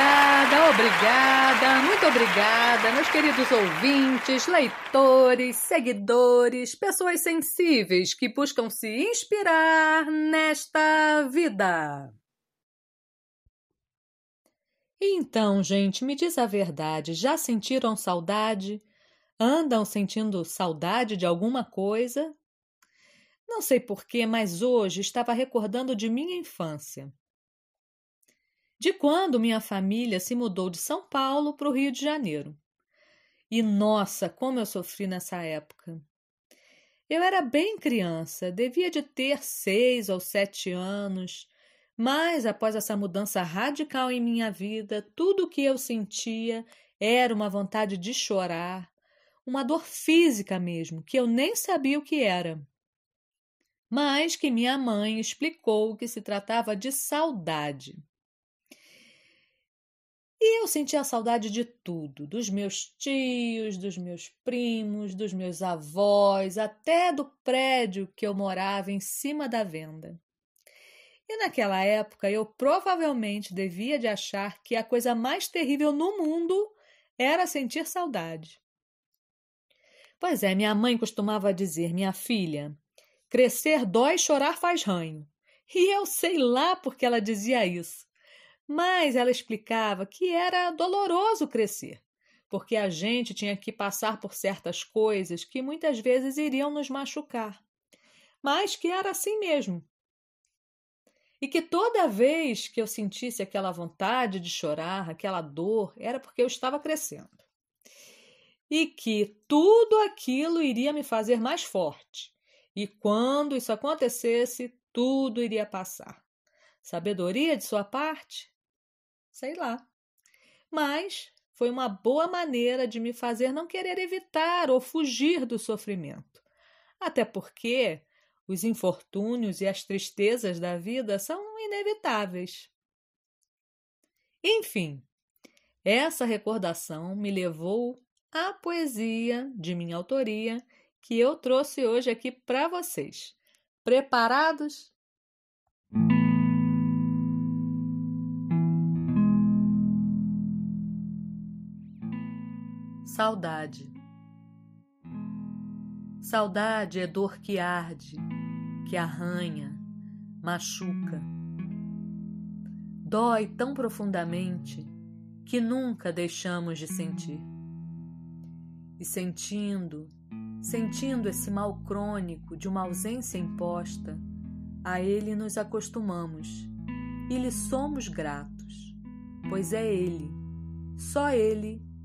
Obrigada, obrigada, muito obrigada, meus queridos ouvintes, leitores, seguidores, pessoas sensíveis que buscam se inspirar nesta vida. Então, gente, me diz a verdade, já sentiram saudade? Andam sentindo saudade de alguma coisa? Não sei porquê, mas hoje estava recordando de minha infância. De quando minha família se mudou de São Paulo para o Rio de Janeiro. E nossa, como eu sofri nessa época. Eu era bem criança, devia de ter seis ou sete anos, mas após essa mudança radical em minha vida, tudo o que eu sentia era uma vontade de chorar, uma dor física mesmo, que eu nem sabia o que era. Mas que minha mãe explicou que se tratava de saudade. Eu sentia saudade de tudo, dos meus tios, dos meus primos, dos meus avós, até do prédio que eu morava em cima da venda. E naquela época eu provavelmente devia de achar que a coisa mais terrível no mundo era sentir saudade. Pois é, minha mãe costumava dizer, minha filha, crescer dói, chorar faz ranho. E eu sei lá porque ela dizia isso. Mas ela explicava que era doloroso crescer, porque a gente tinha que passar por certas coisas que muitas vezes iriam nos machucar. Mas que era assim mesmo, e que toda vez que eu sentisse aquela vontade de chorar, aquela dor, era porque eu estava crescendo. E que tudo aquilo iria me fazer mais forte. E quando isso acontecesse, tudo iria passar. Sabedoria de sua parte? Sei lá. Mas foi uma boa maneira de me fazer não querer evitar ou fugir do sofrimento. Até porque os infortúnios e as tristezas da vida são inevitáveis. Enfim, essa recordação me levou à poesia de minha autoria que eu trouxe hoje aqui para vocês. Preparados? Saudade. Saudade é dor que arde que arranha, machuca. Dói tão profundamente que nunca deixamos de sentir. E sentindo, sentindo esse mal crônico de uma ausência imposta, a ele nos acostumamos e lhe somos gratos, pois é ele, só ele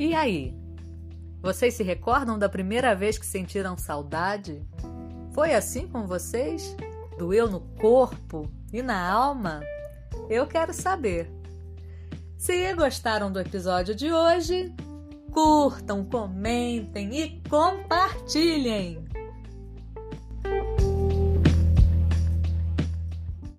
E aí? Vocês se recordam da primeira vez que sentiram saudade? Foi assim com vocês? Doeu no corpo e na alma? Eu quero saber. Se gostaram do episódio de hoje, curtam, comentem e compartilhem.